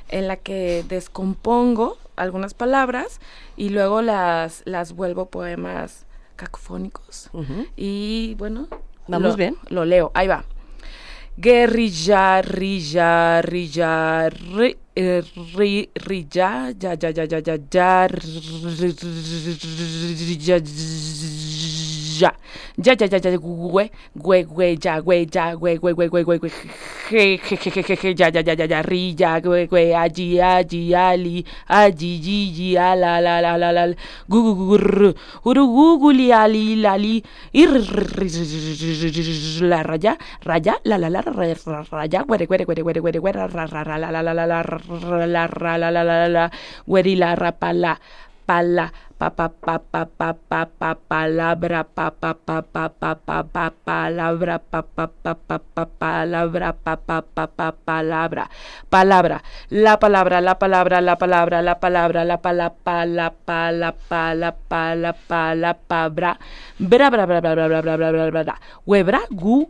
en la que descompongo algunas palabras y luego las, las vuelvo poemas cacofónicos. Y bueno, vamos bien. Lo leo, ahí va Gerija, Rija, Rija, Rija. Rilla, ya, ya, ya, ya, ya, ya, ya, ya, ya, ya, ya, güey, güey, güey, ya, güey, ya, güey, güey, güey, güey, güey, güey, je, je, je, je, je, ya, ya, ya, ya, ya, ri, ya, güey, güey, allí, allí, ali, allí, ji, ji, a, la, la, la, la, la, gu, gu, gu, ru, uru, gu, gu, li, ali, la, li, ir, la, raya, raya, la, la, la, raya, güere, güere, güere, güere, güere, güere, ra, ra, la, la, la, la, la, la, la, la, la, la, la, la, ra, pa, la, pala, pa pa pa pa pa pa pa palabra pa pa pa pa pa pa pa palabra pa pa pa pa pa palabra pa pa pa pa palabra palabra la palabra la palabra la palabra la palabra la pala pala pala pala pala pala pabra bra bra bra bra bra bra bra bra bra bra webra gu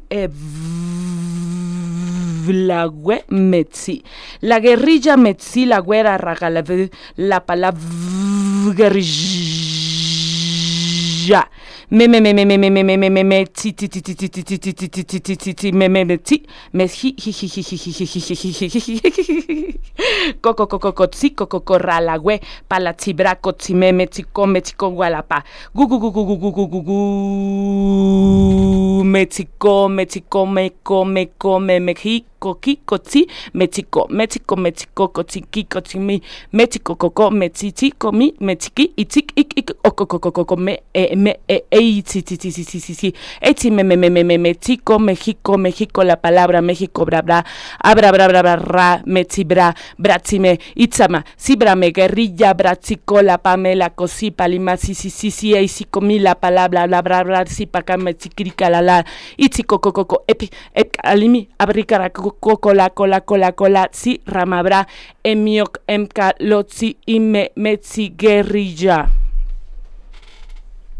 e Vlague Metzi. La guerrilla Metzi, la guerra ragala, la palabra guerrilla. Me me me me me me me me me me me ti ti ti ti ti ti ti ti ti ti ti ti ti me me me ti me hi hi hi hi hi hi hi hi coco coco cotzi coco corrala gue palazzi braco zi me me con gualapa gu gu gu gu gu gu gu gu gu me zi come zi come come come me hi mechicoqui, cotzi, mechico, mechico, mechico, cochiqui, cochimi, mechico, coco, mechichi, comi, mechiqui, ichic, ic, ic, ocococococo, me, e, me, e, e, ichi, chi, chi, chi, chi, chi, chi, echi, me, me, me, me, me, mechico, México, México, la palabra México, bra, bra, abra, bra, bra, bra, ra, mechibra, brachime, itzama, sibrame, guerrilla, brachico, la pamela, cosipa, lima, si, si, si, si, e, si, comi, la palabra, la, bra, bra, si, pa, came, chicrica, la, la, ichico, coco, coco, epi, ep, alimi, abricara, coco, cola, cola, cola, cola, si, ramabra, emiok, emka, lotzi, ime, metzi, guerrilla.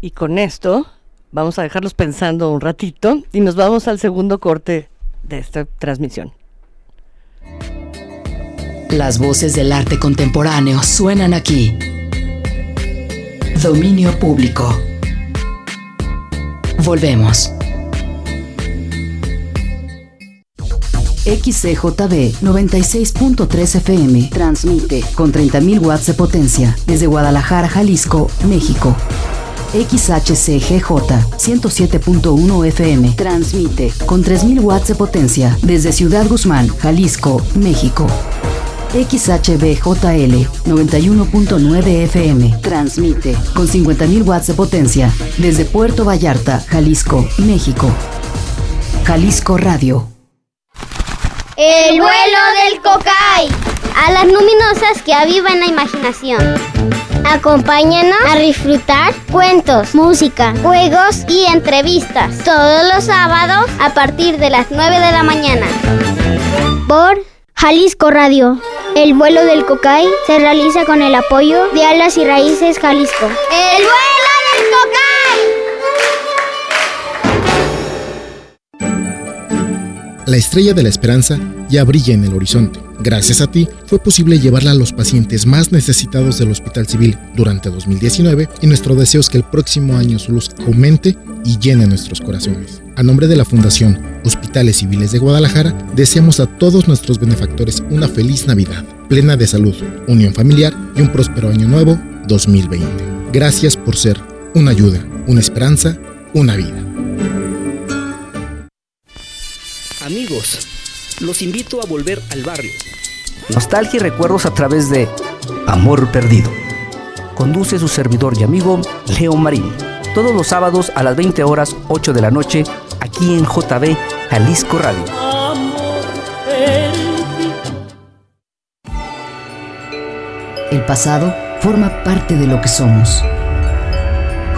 Y con esto vamos a dejarlos pensando un ratito y nos vamos al segundo corte de esta transmisión. Las voces del arte contemporáneo suenan aquí. Dominio público. Volvemos. XCJB 96.3 FM transmite con 30.000 watts de potencia desde Guadalajara, Jalisco, México. XHCGJ 107.1 FM transmite con 3.000 watts de potencia desde Ciudad Guzmán, Jalisco, México. XHBJL 91.9 FM transmite con 50.000 watts de potencia desde Puerto Vallarta, Jalisco, México. Jalisco Radio. El vuelo del cocay. A las luminosas que avivan la imaginación. Acompáñanos a disfrutar cuentos, música, juegos y entrevistas todos los sábados a partir de las 9 de la mañana. Por Jalisco Radio. El vuelo del Cocay se realiza con el apoyo de Alas y Raíces Jalisco. ¡El vuelo La estrella de la esperanza ya brilla en el horizonte. Gracias a ti fue posible llevarla a los pacientes más necesitados del Hospital Civil durante 2019 y nuestro deseo es que el próximo año su luz aumente y llene nuestros corazones. A nombre de la Fundación Hospitales Civiles de Guadalajara, deseamos a todos nuestros benefactores una feliz Navidad, plena de salud, unión familiar y un próspero año nuevo 2020. Gracias por ser una ayuda, una esperanza, una vida. Amigos, los invito a volver al barrio. Nostalgia y recuerdos a través de Amor Perdido. Conduce su servidor y amigo Leo Marín. Todos los sábados a las 20 horas 8 de la noche, aquí en JB Jalisco Radio. El pasado forma parte de lo que somos.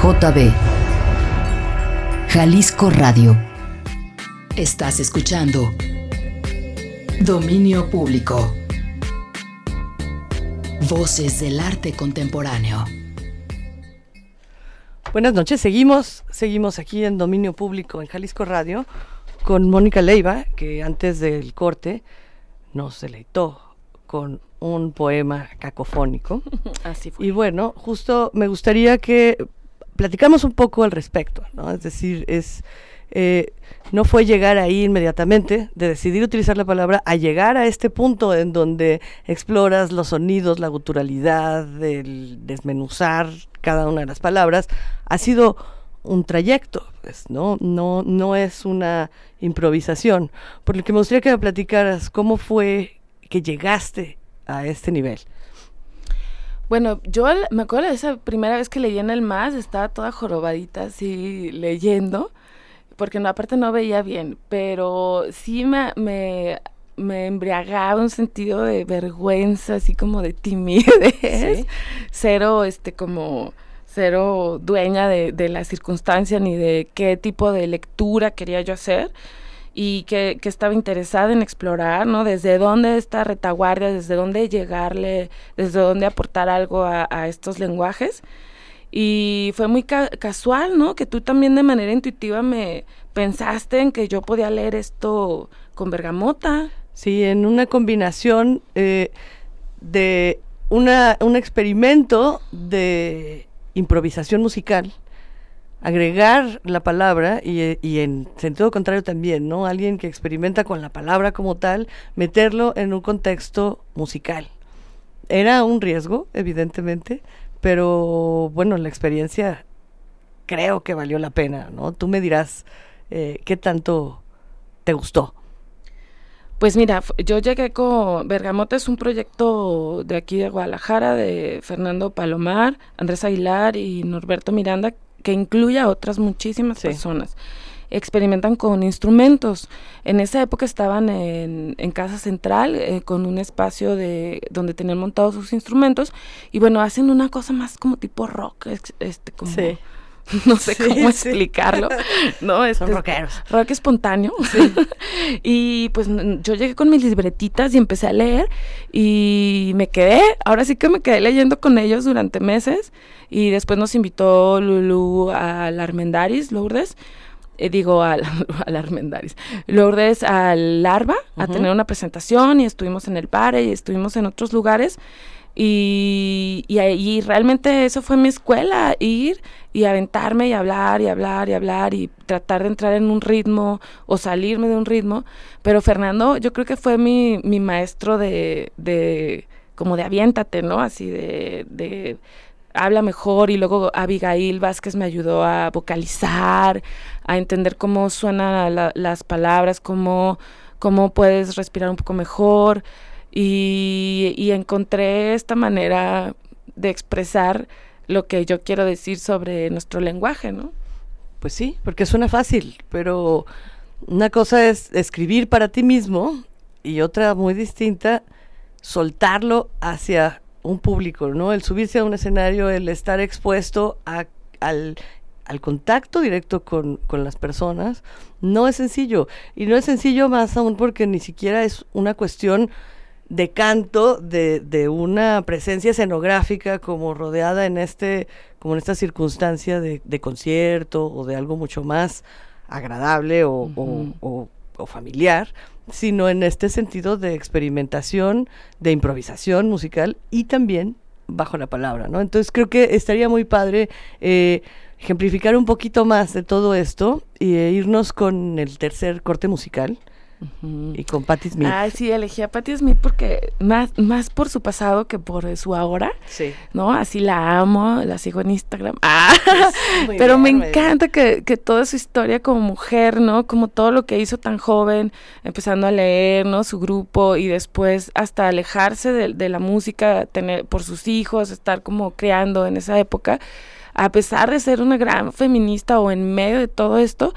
JB Jalisco Radio. Estás escuchando Dominio Público. Voces del arte contemporáneo. Buenas noches, seguimos, seguimos aquí en Dominio Público en Jalisco Radio con Mónica Leiva, que antes del corte nos deleitó con un poema cacofónico. Así fue. Y bueno, justo me gustaría que platicamos un poco al respecto, ¿no? Es decir, es eh, no fue llegar ahí inmediatamente, de decidir utilizar la palabra, a llegar a este punto en donde exploras los sonidos, la guturalidad, el desmenuzar cada una de las palabras, ha sido un trayecto, pues, ¿no? No, no es una improvisación. Por lo que me gustaría que me platicaras cómo fue que llegaste a este nivel. Bueno, yo me acuerdo de esa primera vez que leí en el MAS, estaba toda jorobadita así leyendo porque no, aparte no veía bien, pero sí me, me, me embriagaba un sentido de vergüenza, así como de timidez, cero, este, como cero dueña de, de, la circunstancia ni de qué tipo de lectura quería yo hacer y que, que, estaba interesada en explorar, ¿no? Desde dónde esta retaguardia, desde dónde llegarle, desde dónde aportar algo a, a estos lenguajes. Y fue muy ca casual, ¿no? Que tú también de manera intuitiva me pensaste en que yo podía leer esto con bergamota. Sí, en una combinación eh, de una, un experimento de improvisación musical, agregar la palabra y, y, en sentido contrario también, ¿no? Alguien que experimenta con la palabra como tal, meterlo en un contexto musical. Era un riesgo, evidentemente, pero bueno, la experiencia creo que valió la pena, ¿no? Tú me dirás eh, qué tanto te gustó. Pues mira, yo llegué con Bergamota es un proyecto de aquí de Guadalajara de Fernando Palomar, Andrés Aguilar y Norberto Miranda que incluye a otras muchísimas personas experimentan con instrumentos. En esa época estaban en, en Casa Central eh, con un espacio de donde tenían montados sus instrumentos y bueno, hacen una cosa más como tipo rock, este como no sé cómo explicarlo, ¿no? Este, Son rockeros. Rock espontáneo. y pues yo llegué con mis libretitas y empecé a leer y me quedé, ahora sí que me quedé leyendo con ellos durante meses y después nos invitó Lulu al Armendaris, Lourdes, eh, digo al, al Armendaris, Lourdes al Larva a tener una presentación y estuvimos en el Pare y estuvimos en otros lugares y, y, realmente eso fue mi escuela, ir y aventarme y hablar y hablar y hablar y tratar de entrar en un ritmo o salirme de un ritmo. Pero Fernando yo creo que fue mi, mi maestro de, de, como de aviéntate, ¿no? Así de, de habla mejor y luego Abigail Vázquez me ayudó a vocalizar, a entender cómo suenan las palabras, cómo, cómo puedes respirar un poco mejor y, y encontré esta manera de expresar lo que yo quiero decir sobre nuestro lenguaje, ¿no? Pues sí, porque suena fácil, pero una cosa es escribir para ti mismo y otra muy distinta, soltarlo hacia un público, ¿no? El subirse a un escenario, el estar expuesto al, contacto directo con, las personas, no es sencillo. Y no es sencillo más aún porque ni siquiera es una cuestión de canto, de, de una presencia escenográfica como rodeada en este, como en esta circunstancia de, concierto o de algo mucho más agradable o, o familiar, sino en este sentido de experimentación, de improvisación musical y también bajo la palabra, ¿no? Entonces creo que estaría muy padre eh, ejemplificar un poquito más de todo esto e irnos con el tercer corte musical. Y con Patti Smith. Ay, sí, elegí a Patti Smith porque más, más por su pasado que por su ahora. Sí. ¿No? Así la amo, la sigo en Instagram. Ah, pero me encanta que, que, toda su historia como mujer, ¿no? Como todo lo que hizo tan joven, empezando a leer, ¿no? Su grupo y después hasta alejarse de, de la música, tener por sus hijos, estar como creando en esa época. A pesar de ser una gran feminista o en medio de todo esto,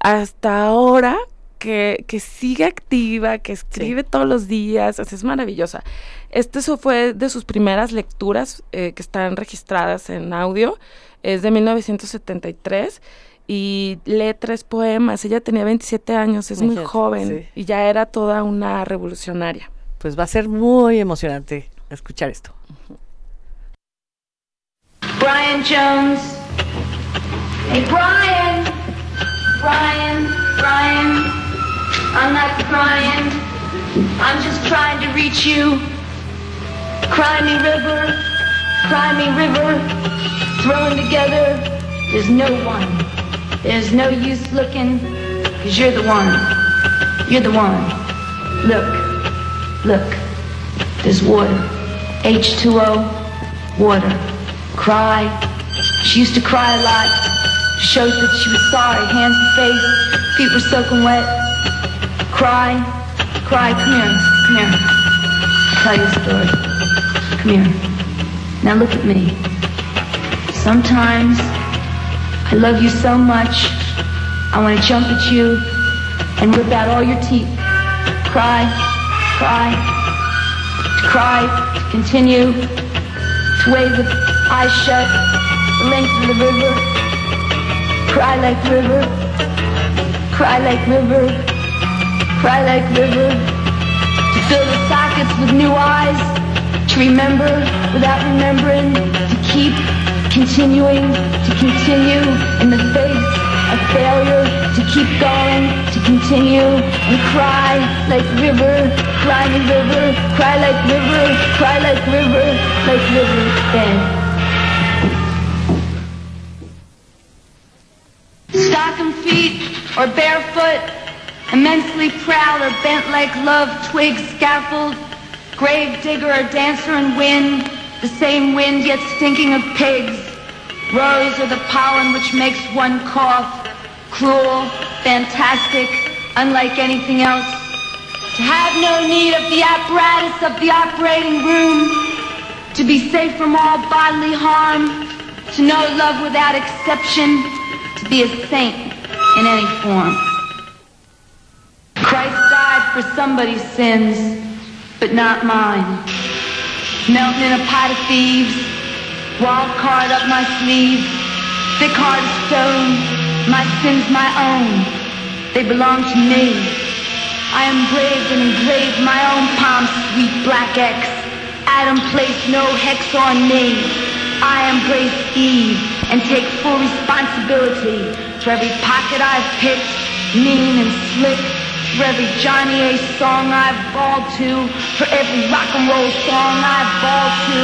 hasta ahora que, que sigue activa, que escribe todos los días, es maravillosa. Este fue de sus primeras lecturas eh, que están registradas en audio, es de 1973 y lee tres poemas. Ella tenía 27 años, es muy joven y ya era toda una revolucionaria. Pues va a ser muy emocionante escuchar esto. Brian Jones. Hey, Brian. Brian, Brian. I'm not crying. I'm just trying to reach you. Cry me river, cry me river, thrown together. There's no one. There's no use looking, cause you're the one. You're the one. Look, look. There's water. H2O, water. Cry. She used to cry a lot. Showed that she was sorry. Hands and face, feet were soaking wet. Cry, cry, come here, come here. I'll tell you a story. Come here. Now look at me. Sometimes I love you so much, I want to jump at you and rip out all your teeth. Cry, cry, to cry, to continue, to wave with eyes shut, the length of the river. Cry like river, cry like river cry like river, to fill the sockets with new eyes, to remember without remembering, to keep continuing, to continue in the face of failure, to keep going, to continue and cry like river, cry like river, cry like river, cry like river, like river, then. Stocking feet or barefoot Immensely proud or bent like love, twig, scaffold, grave digger or dancer and wind, the same wind yet stinking of pigs, rose or the pollen which makes one cough, cruel, fantastic, unlike anything else, to have no need of the apparatus of the operating room, to be safe from all bodily harm, to know love without exception, to be a saint in any form. Christ died for somebody's sins, but not mine. Melting in a pot of thieves, wild card up my sleeve, thick heart of stone, my sins my own, they belong to me. I engraved and engraved my own palm sweet black X. Adam placed no hex on me. I embrace Eve and take full responsibility for every pocket I've picked, mean and slick, for every Johnny A song I've balled to, for every rock and roll song I've balled to,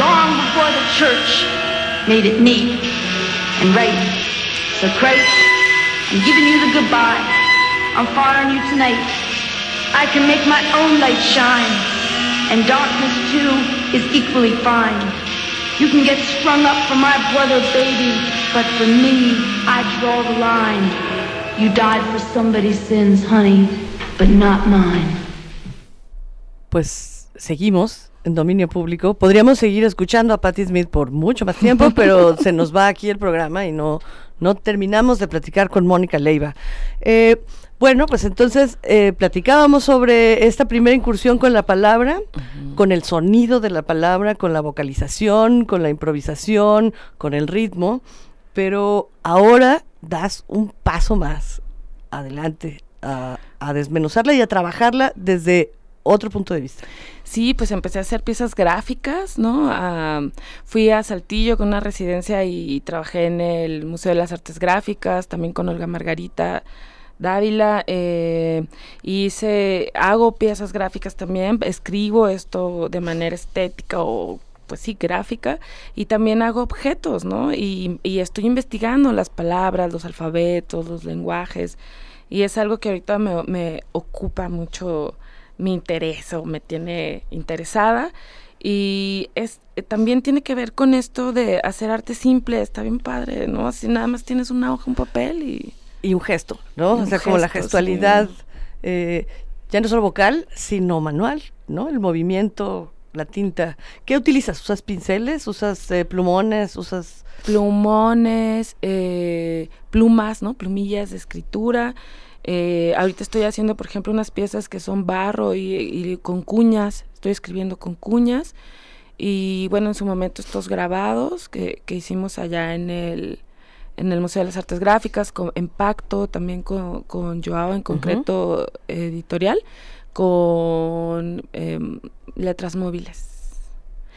long before the church made it neat and right. So Christ, I'm giving you the goodbye. I'm firing you tonight. I can make my own light shine, and darkness too is equally fine. You can get strung up for my brother, baby, but for me, I draw the line. You died for somebody's sins, honey, but not mine. Pues seguimos en dominio público. Podríamos seguir escuchando a Patti Smith por mucho más tiempo, pero se nos va aquí el programa y no, no terminamos de platicar con Mónica Leiva. Eh, bueno, pues entonces eh, platicábamos sobre esta primera incursión con la palabra, con el sonido de la palabra, con la vocalización, con la improvisación, con el ritmo, pero ahora das un paso más adelante a, desmenuzarla y a trabajarla desde otro punto de vista. Sí, pues empecé a hacer piezas gráficas, ¿no? Ah, fui a Saltillo con una residencia y trabajé en el Museo de las Artes Gráficas, también con Olga Margarita Dávila. Eh, hice, hago piezas gráficas también, escribo esto de manera estética o pues sí, gráfica, y también hago objetos, ¿no? Y, y estoy investigando las palabras, los alfabetos, los lenguajes, y es algo que ahorita me, me ocupa mucho mi interés o me tiene interesada y es también tiene que ver con esto de hacer arte simple, está bien padre, ¿no? Así nada más tienes una hoja, un papel y y un gesto, ¿no? o sea, como la gestualidad eh, ya no solo vocal, sino manual, ¿no? El movimiento, la tinta. ¿Qué utilizas? ¿Usas pinceles? ¿Usas eh, plumones? ¿Usas plumones, eh, plumas, ¿no? Plumillas de escritura. Eh, ahorita estoy haciendo, por ejemplo, unas piezas que son barro y, y, con cuñas. Estoy escribiendo con cuñas. Y bueno, en su momento estos grabados que, que hicimos allá en el, en el Museo de las Artes Gráficas, con, en pacto también con, con Joao en concreto uh -huh. editorial, con eh, letras móviles.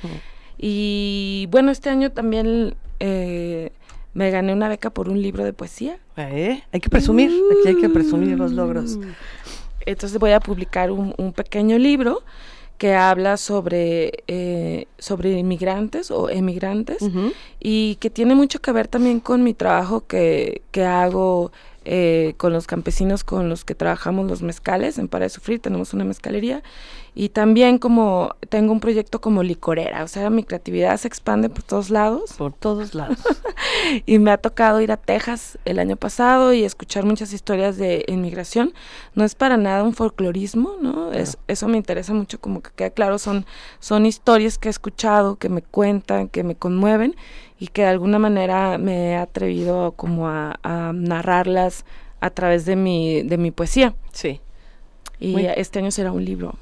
Uh -huh. Y bueno, este año también eh, me gané una beca por un libro de poesía. ¿Eh? Hay que presumir, uh, aquí hay que presumir los logros. Entonces voy a publicar un, un pequeño libro que habla sobre, eh, sobre inmigrantes o emigrantes uh -huh. y que tiene mucho que ver también con mi trabajo que, que hago eh, con los campesinos con los que trabajamos los mezcales en Para de Sufrir, tenemos una mezcalería y también como tengo un proyecto como licorera, o sea, mi creatividad se expande por todos lados. Por todos lados. y me ha tocado ir a Texas el año pasado y escuchar muchas historias de inmigración. No es para nada un folclorismo, ¿no? Es, eso me interesa mucho, como que queda claro, son, son historias que he escuchado, que me cuentan, que me conmueven y que de alguna manera me he atrevido como a, a narrarlas a través de mi, de mi poesía. Sí. Y Muy... este año será un libro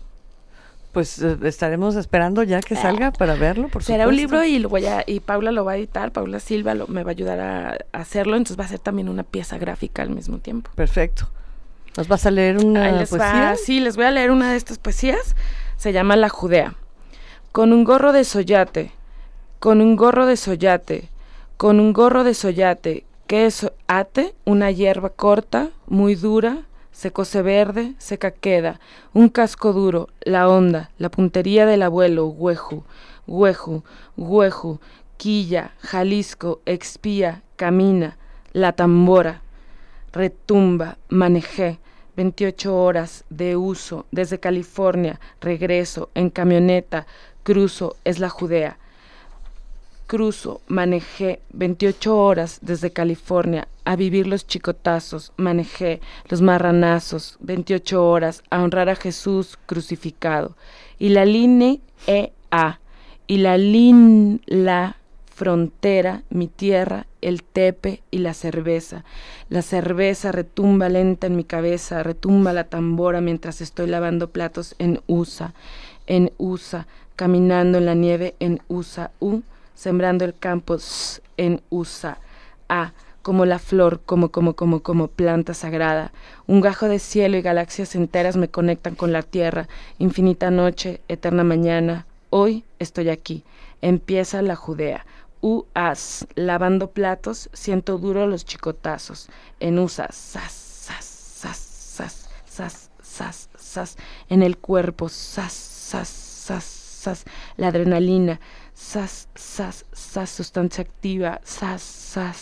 pues eh, estaremos esperando ya que salga para verlo, por Será supuesto. un libro y lo voy a, y Paula lo va a editar, Paula Silva lo, me va a ayudar a, a, hacerlo, entonces va a ser también una pieza gráfica al mismo tiempo. Perfecto. ¿Nos vas a leer una les poesía? Va, sí, les voy a leer una de estas poesías. Se llama La Judea. Con un gorro de soyate, con un gorro de soyate, con un gorro de soyate, que es ate, una hierba corta, muy dura, se cose verde, seca queda, un casco duro, la onda, la puntería del abuelo, hueju, hueju, hueju, quilla, Jalisco, expía, camina, la tambora, retumba, manejé, 28 horas de uso, desde California, regreso, en camioneta, cruzo, es la Judea. Cruzo, manejé 28 horas desde California a vivir los chicotazos, manejé los marranazos, 28 horas, a honrar a Jesús crucificado. Y la line e a, y la lin la frontera, mi tierra, el tepe y la cerveza. La cerveza retumba lenta en mi cabeza, retumba la tambora mientras estoy lavando platos en USA, en USA, caminando en la nieve en USA, U, sembrando el campo en USA, A, como la flor, como, como, como, como planta sagrada. Un gajo de cielo y galaxias enteras me conectan con la tierra, infinita noche, eterna mañana. Hoy estoy aquí. Empieza la Judea. U-as, lavando platos, siento duro los chicotazos. En USA, sas, sas, sas, sas, sas, sas, sas, en el cuerpo, sas, sas, sas, sas, la adrenalina, sas, sas, sas, sustancia activa, sas, sas,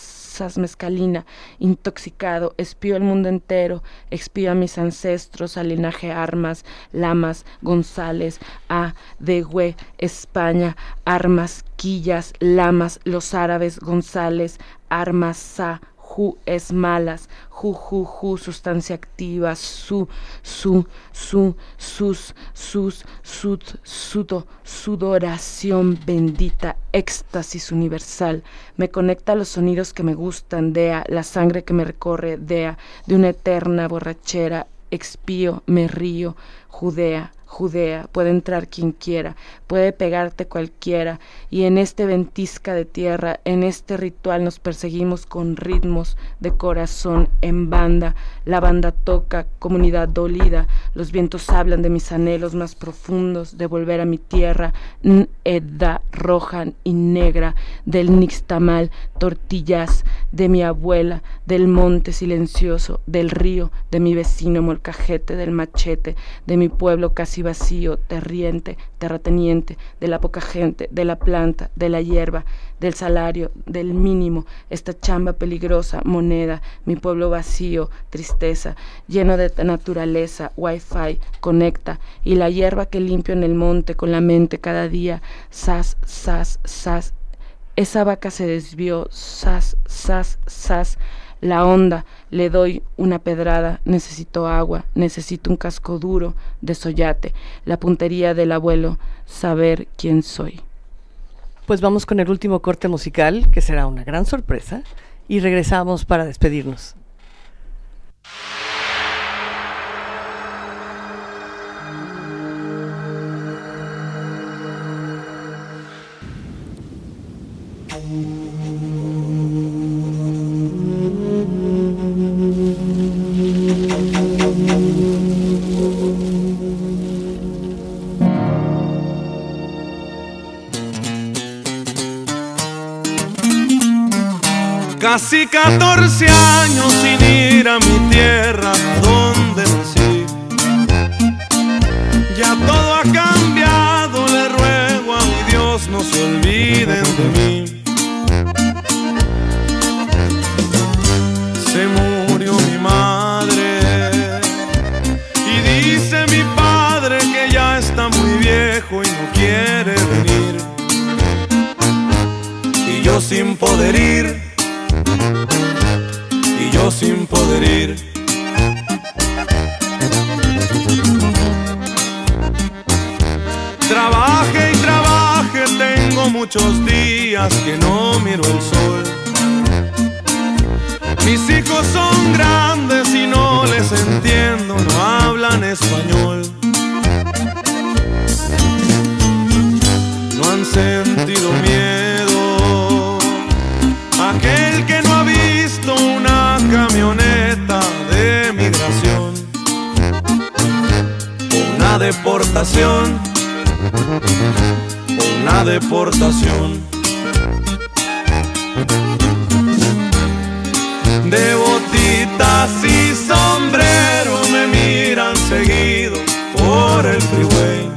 mezcalina, intoxicado, espío el mundo entero, expío a mis ancestros, al linaje Armas, Lamas, González, A, de Hue, España, Armas, Quillas, Lamas, los árabes, González, Armas, Sa, Ju es malas, ju, ju, ju, sustancia activa, su, su, su, sus, sus, sud, sudo, sudoración bendita, éxtasis universal. Me conecta a los sonidos que me gustan, dea, la sangre que me recorre, dea, de una eterna borrachera, expío, me río, Judea, Judea, puede entrar quien quiera, puede pegarte cualquiera, y en este ventisca de tierra, en este ritual nos perseguimos con ritmos de corazón en banda, la banda toca, comunidad dolida, los vientos hablan de mis anhelos más profundos, de volver a mi tierra, edda roja y negra, del nixtamal, tortillas, de mi abuela, del monte silencioso, del río, de mi vecino molcajete, del machete, de mi pueblo casi vacío, terriente, terrateniente, de la poca gente, de la planta, de la hierba, del salario, del mínimo, esta chamba peligrosa, moneda, mi pueblo vacío, tristeza, lleno de naturaleza, wifi, conecta, y la hierba que limpio en el monte con la mente cada día, sas, sas, sas, esa vaca se desvió, sas, sas, sas, la onda, le doy una pedrada, necesito agua, necesito un casco duro de soyate, la puntería del abuelo, saber quién soy. Pues vamos con el último corte musical, que será una gran sorpresa, y regresamos para despedirnos. Casi 14 años sin ir a mi tierra, donde nací. Ya todo ha cambiado, le ruego a mi Dios no se olviden de mí. Se murió mi madre y dice mi padre que ya está muy viejo y no quiere venir. Y yo sin poder ir sin poder ir. Trabaje y trabaje, tengo muchos días que no miro el sol. Mis hijos son grandes y no les entiendo, no hablan español. No han sentido miedo. Una deportación, una deportación. De botitas y sombrero me miran seguido por el freeway.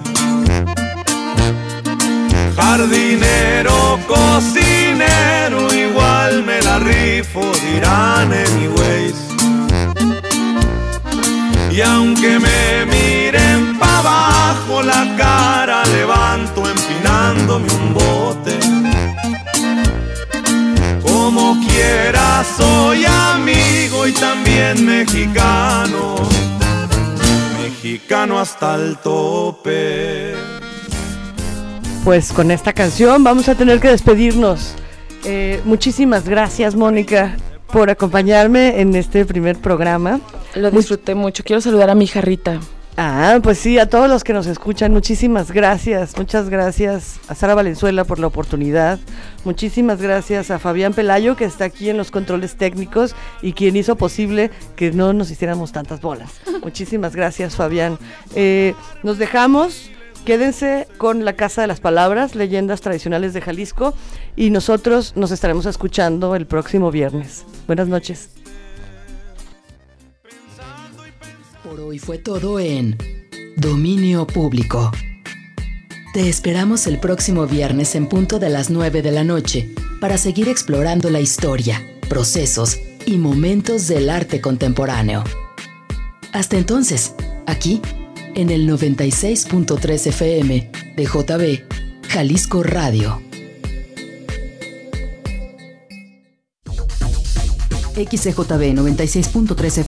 Jardinero, cocinero, igual me la rifo, dirán anyways. Y aunque me miren la cara levanto empinándome un bote. como quiera, soy amigo y también mexicano, mexicano hasta el tope. Pues con esta canción vamos a tener que despedirnos. Eh, muchísimas gracias, Mónica, por acompañarme en este primer programa. Lo disfruté mucho. Quiero saludar a mi hija Rita. Ah, pues sí, a todos los que nos escuchan, muchísimas gracias. Muchas gracias a Sara Valenzuela por la oportunidad. Muchísimas gracias a Fabián Pelayo, que está aquí en los controles técnicos y quien hizo posible que no nos hiciéramos tantas bolas. Muchísimas gracias, Fabián. Eh, nos dejamos. Quédense con la Casa de las Palabras, leyendas tradicionales de Jalisco, y nosotros nos estaremos escuchando el próximo viernes. Buenas noches. Por hoy fue todo en Dominio Público. Te esperamos el próximo viernes en punto de las 9 de la noche para seguir explorando la historia, procesos y momentos del arte contemporáneo. Hasta entonces, aquí, en el 96.3 FM de JB, Jalisco Radio. XCJB 96.3